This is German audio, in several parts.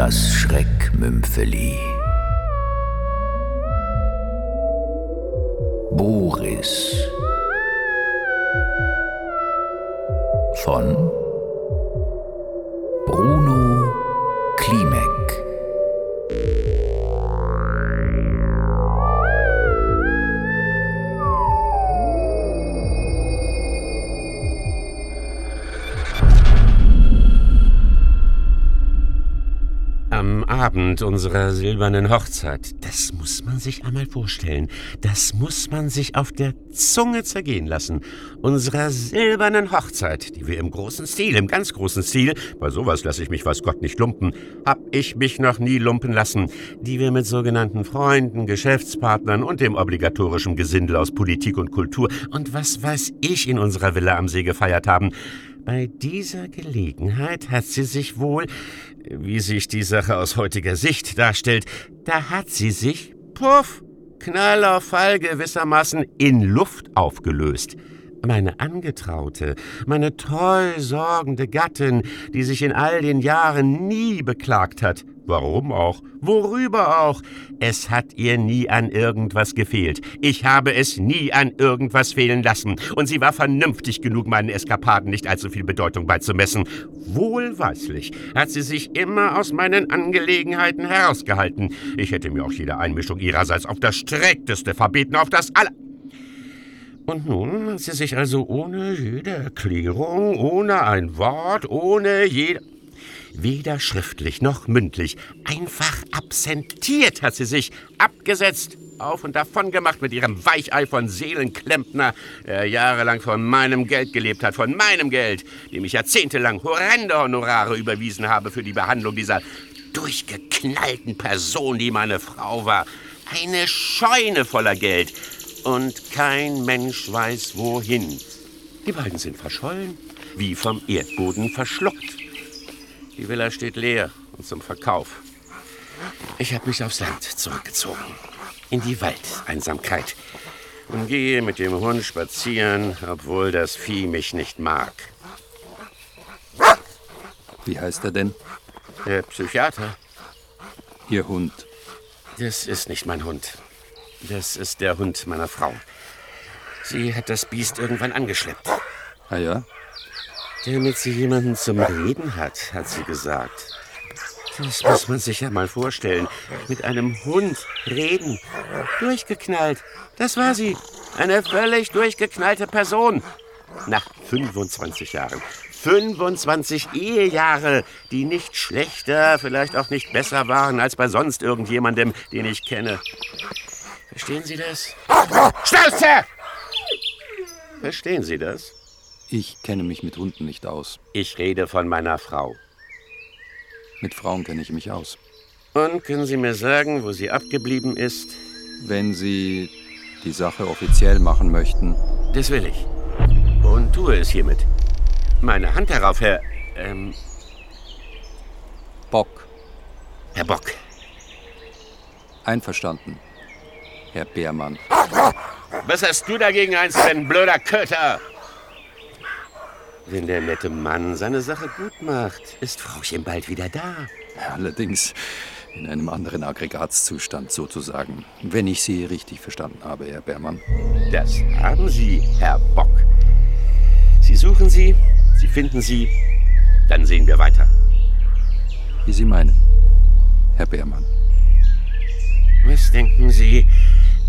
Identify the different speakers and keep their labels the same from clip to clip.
Speaker 1: das Schreckmümpfeli. Boris von Bruno
Speaker 2: Abend unserer silbernen Hochzeit. Das muss man sich einmal vorstellen. Das muss man sich auf der Zunge zergehen lassen. Unserer silbernen Hochzeit, die wir im großen Stil, im ganz großen Stil, bei sowas lasse ich mich weiß Gott nicht lumpen, hab ich mich noch nie lumpen lassen, die wir mit sogenannten Freunden, Geschäftspartnern und dem obligatorischen Gesindel aus Politik und Kultur und was weiß ich in unserer Villa am See gefeiert haben. Bei dieser Gelegenheit hat sie sich wohl, wie sich die Sache aus heutiger Sicht darstellt, da hat sie sich, puff, Knall auf Fall gewissermaßen in Luft aufgelöst. Meine Angetraute, meine treu sorgende Gattin, die sich in all den Jahren nie beklagt hat, Warum auch? Worüber auch? Es hat ihr nie an irgendwas gefehlt. Ich habe es nie an irgendwas fehlen lassen. Und sie war vernünftig genug, meinen Eskapaden nicht allzu viel Bedeutung beizumessen. Wohlweislich hat sie sich immer aus meinen Angelegenheiten herausgehalten. Ich hätte mir auch jede Einmischung ihrerseits auf das Streckteste verbeten, auf das aller... Und nun hat sie sich also ohne jede Erklärung, ohne ein Wort, ohne jede weder schriftlich noch mündlich. Einfach absentiert hat sie sich, abgesetzt, auf und davon gemacht mit ihrem Weichei von Seelenklempner, der jahrelang von meinem Geld gelebt hat, von meinem Geld, dem ich jahrzehntelang horrende Honorare überwiesen habe für die Behandlung dieser durchgeknallten Person, die meine Frau war. Eine Scheune voller Geld. Und kein Mensch weiß wohin. Die beiden sind verschollen, wie vom Erdboden verschluckt. Die Villa steht leer und zum Verkauf. Ich habe mich aufs Land zurückgezogen. In die Waldeinsamkeit. Und gehe mit dem Hund spazieren, obwohl das Vieh mich nicht mag.
Speaker 3: Wie heißt er denn?
Speaker 2: Der Psychiater.
Speaker 3: Ihr Hund.
Speaker 2: Das ist nicht mein Hund. Das ist der Hund meiner Frau. Sie hat das Biest irgendwann angeschleppt.
Speaker 3: Ah ja?
Speaker 2: Damit sie jemanden zum Reden hat, hat sie gesagt. Das muss man sich ja mal vorstellen. Mit einem Hund reden. Durchgeknallt. Das war sie. Eine völlig durchgeknallte Person. Nach 25 Jahren. 25 Ehejahre, die nicht schlechter, vielleicht auch nicht besser waren als bei sonst irgendjemandem, den ich kenne. Verstehen Sie das? Schnauze! Verstehen Sie das?
Speaker 3: Ich kenne mich mit Hunden nicht aus.
Speaker 2: Ich rede von meiner Frau.
Speaker 3: Mit Frauen kenne ich mich aus.
Speaker 2: Und können Sie mir sagen, wo sie abgeblieben ist?
Speaker 3: Wenn Sie die Sache offiziell machen möchten.
Speaker 2: Das will ich. Und tue es hiermit. Meine Hand darauf, Herr. Ähm,
Speaker 3: Bock.
Speaker 2: Herr Bock.
Speaker 3: Einverstanden. Herr Beermann.
Speaker 2: Was hast du dagegen einzuwenden, blöder Köter? Wenn der nette Mann seine Sache gut macht, ist Frauchen bald wieder da.
Speaker 3: Allerdings in einem anderen Aggregatzustand sozusagen. Wenn ich Sie richtig verstanden habe, Herr Beermann.
Speaker 2: Das haben Sie, Herr Bock. Sie suchen sie, Sie finden sie, dann sehen wir weiter.
Speaker 3: Wie Sie meinen, Herr Beermann.
Speaker 2: Was denken Sie?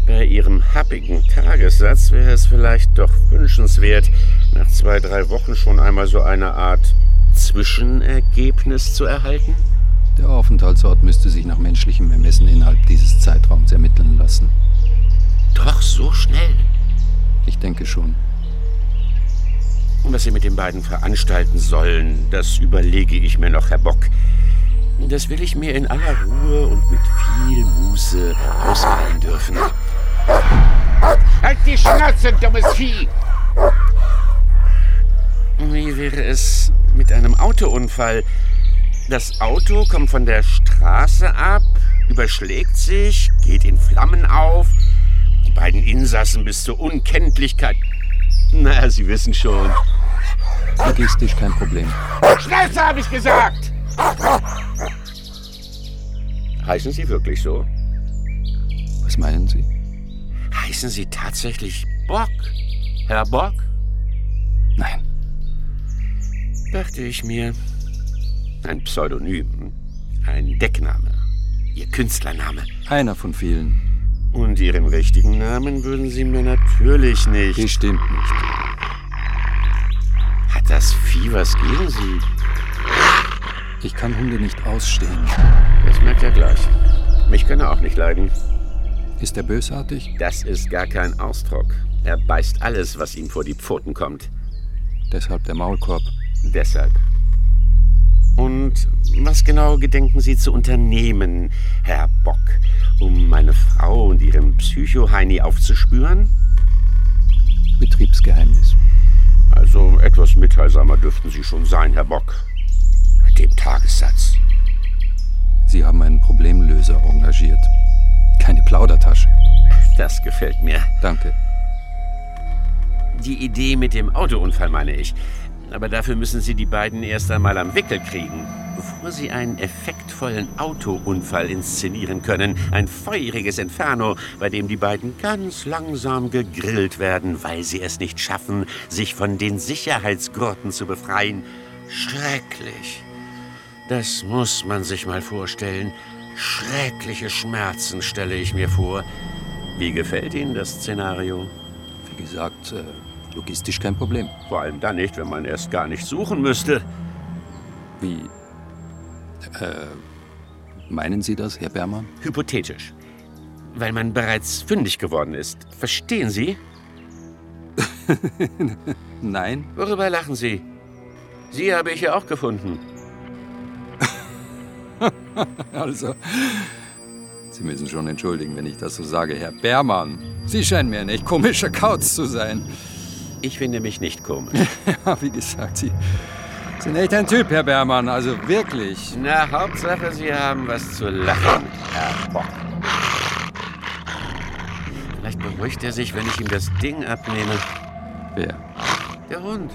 Speaker 2: Bei Ihrem happigen Tagessatz wäre es vielleicht doch wünschenswert, nach zwei, drei Wochen schon einmal so eine Art Zwischenergebnis zu erhalten?
Speaker 3: Der Aufenthaltsort müsste sich nach menschlichem Ermessen innerhalb dieses Zeitraums ermitteln lassen.
Speaker 2: Doch so schnell.
Speaker 3: Ich denke schon.
Speaker 2: Was Sie mit den beiden veranstalten sollen, das überlege ich mir noch, Herr Bock. Das will ich mir in aller Ruhe und mit viel Muße ausmalen dürfen.
Speaker 4: Halt die Schnauze, dummes Vieh!
Speaker 2: Wie wäre es mit einem Autounfall? Das Auto kommt von der Straße ab, überschlägt sich, geht in Flammen auf. Die beiden Insassen bis zur Unkenntlichkeit. Na, Sie wissen schon.
Speaker 3: Logistisch kein Problem.
Speaker 4: Schnauze, habe ich gesagt!
Speaker 2: Heißen Sie wirklich so?
Speaker 3: Was meinen Sie?
Speaker 2: Heißen Sie tatsächlich Bock? Herr Bock?
Speaker 3: Nein.
Speaker 2: Dachte ich mir. Ein Pseudonym. Ein Deckname. Ihr Künstlername.
Speaker 3: Einer von vielen.
Speaker 2: Und Ihren richtigen Namen würden Sie mir natürlich nicht.
Speaker 3: Bestimmt nicht.
Speaker 2: Hat das Vieh was gegen Sie?
Speaker 3: Ich kann Hunde nicht ausstehen.
Speaker 2: Das merkt er gleich. Mich kann er auch nicht leiden.
Speaker 3: Ist er bösartig?
Speaker 2: Das ist gar kein Ausdruck. Er beißt alles, was ihm vor die Pfoten kommt.
Speaker 3: Deshalb der Maulkorb.
Speaker 2: Deshalb. Und was genau gedenken Sie zu unternehmen, Herr Bock, um meine Frau und ihren Psycho-Heini aufzuspüren?
Speaker 3: Betriebsgeheimnis.
Speaker 2: Also etwas mitteilsamer dürften Sie schon sein, Herr Bock. Mit dem Tagessatz.
Speaker 3: Sie haben einen Problemlöser engagiert. Keine Plaudertasche.
Speaker 2: Das gefällt mir.
Speaker 3: Danke.
Speaker 2: Die Idee mit dem Autounfall meine ich. Aber dafür müssen Sie die beiden erst einmal am Wickel kriegen, bevor Sie einen effektvollen Autounfall inszenieren können. Ein feuriges Inferno, bei dem die beiden ganz langsam gegrillt werden, weil sie es nicht schaffen, sich von den Sicherheitsgurten zu befreien. Schrecklich. Das muss man sich mal vorstellen. Schreckliche Schmerzen stelle ich mir vor. Wie gefällt Ihnen das Szenario?
Speaker 3: Wie gesagt, äh, logistisch kein Problem.
Speaker 2: Vor allem dann nicht, wenn man erst gar nicht suchen müsste.
Speaker 3: Wie. Äh. Meinen Sie das, Herr Bermann?
Speaker 2: Hypothetisch. Weil man bereits fündig geworden ist. Verstehen Sie?
Speaker 3: Nein.
Speaker 2: Worüber lachen Sie? Sie habe ich ja auch gefunden.
Speaker 3: Also. Sie müssen schon entschuldigen, wenn ich das so sage, Herr Bermann. Sie scheinen mir ein echt komischer Kauz zu sein.
Speaker 2: Ich finde mich nicht komisch.
Speaker 3: Ja, wie gesagt, Sie sind echt ein Typ, Herr Bermann. Also wirklich.
Speaker 2: Na, Hauptsache, Sie haben was zu lachen, Herr Bock. Vielleicht beruhigt er sich, wenn ich ihm das Ding abnehme.
Speaker 3: Wer?
Speaker 2: Der Hund.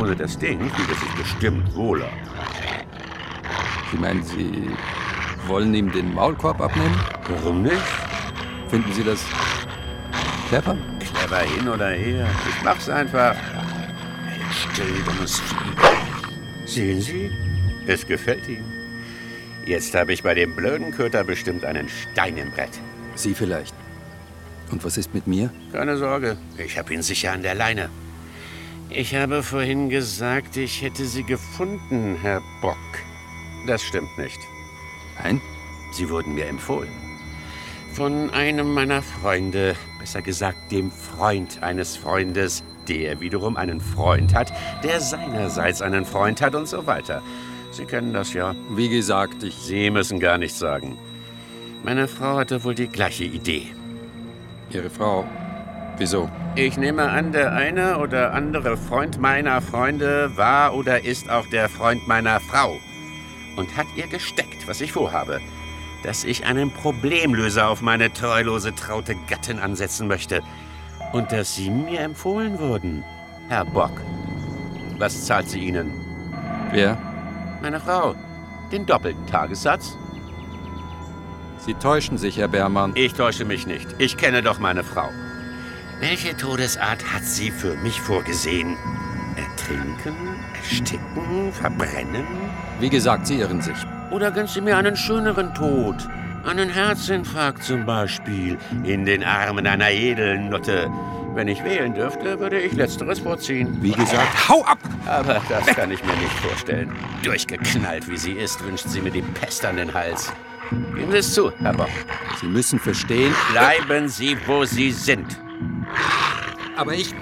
Speaker 2: Ohne das Ding fühlt er sich bestimmt wohler.
Speaker 3: Sie meinen, Sie wollen ihm den Maulkorb abnehmen?
Speaker 2: Warum nicht?
Speaker 3: Finden Sie das clever?
Speaker 2: Clever hin oder her. Ich mach's einfach. Ein still, dummes Vieh. Sehen Sie? Es gefällt ihm. Jetzt habe ich bei dem blöden Köter bestimmt einen Stein im Brett.
Speaker 3: Sie vielleicht. Und was ist mit mir?
Speaker 2: Keine Sorge, ich habe ihn sicher an der Leine. Ich habe vorhin gesagt, ich hätte Sie gefunden, Herr Bock. Das stimmt nicht.
Speaker 3: Nein?
Speaker 2: Sie wurden mir empfohlen. Von einem meiner Freunde, besser gesagt dem Freund eines Freundes, der wiederum einen Freund hat, der seinerseits einen Freund hat und so weiter. Sie kennen das ja.
Speaker 3: Wie gesagt, ich.
Speaker 2: Sie müssen gar nichts sagen. Meine Frau hatte wohl die gleiche Idee.
Speaker 3: Ihre Frau. Wieso?
Speaker 2: Ich nehme an, der eine oder andere Freund meiner Freunde war oder ist auch der Freund meiner Frau. Und hat ihr gesteckt, was ich vorhabe. Dass ich einen Problemlöser auf meine treulose, traute Gattin ansetzen möchte. Und dass Sie mir empfohlen wurden, Herr Bock. Was zahlt sie Ihnen?
Speaker 3: Wer?
Speaker 2: Meine Frau. Den doppelten Tagessatz?
Speaker 3: Sie täuschen sich, Herr Bermann.
Speaker 2: Ich täusche mich nicht. Ich kenne doch meine Frau. Welche Todesart hat sie für mich vorgesehen? Ertrinken? Ersticken? Verbrennen?
Speaker 3: Wie gesagt, Sie irren sich.
Speaker 2: Oder gönnst sie mir einen schöneren Tod? Einen Herzinfarkt zum Beispiel. In den Armen einer edlen Nutte. Wenn ich wählen dürfte, würde ich Letzteres vorziehen.
Speaker 3: Wie gesagt, hau ab!
Speaker 2: Aber das kann ich mir nicht vorstellen. Durchgeknallt wie sie ist, wünscht sie mir die Pest an den Hals. Geben Sie es zu, Herr Bock.
Speaker 3: Sie müssen verstehen.
Speaker 2: Bleiben Sie, wo Sie sind.
Speaker 3: Aber ich.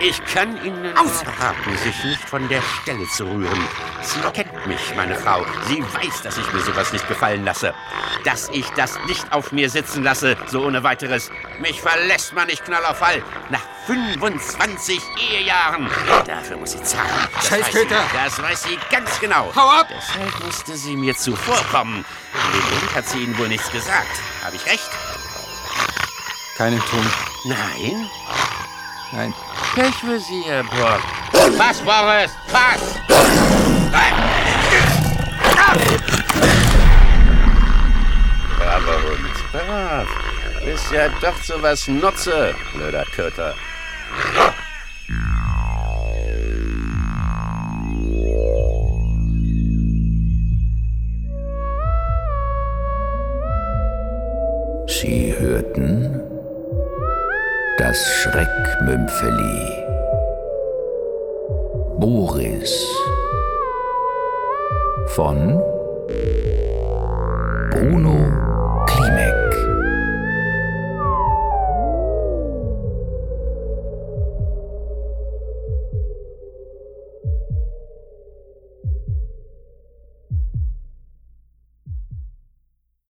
Speaker 2: Ich kann Ihnen raten, sich nicht von der Stelle zu rühren. Sie kennt mich, meine Frau. Sie weiß, dass ich mir sowas nicht gefallen lasse. Dass ich das nicht auf mir sitzen lasse, so ohne weiteres. Mich verlässt man nicht knall auf Fall. Nach 25 Ehejahren. Dafür muss sie zahlen. Das weiß sie,
Speaker 3: Scheißköter!
Speaker 2: Das weiß sie ganz genau.
Speaker 3: Hau ab!
Speaker 2: Deshalb musste sie mir zuvorkommen. Dem Hund hat sie Ihnen wohl nichts gesagt. Habe ich recht?
Speaker 3: Keinen Ton.
Speaker 2: Nein?
Speaker 3: Nein.
Speaker 2: Pech für Sie, Herr Bock. Was, Boris? Was? brav. Bist ja doch so was Nutze, blöder Köter.
Speaker 1: Schreckmümpfeli. Boris von Bruno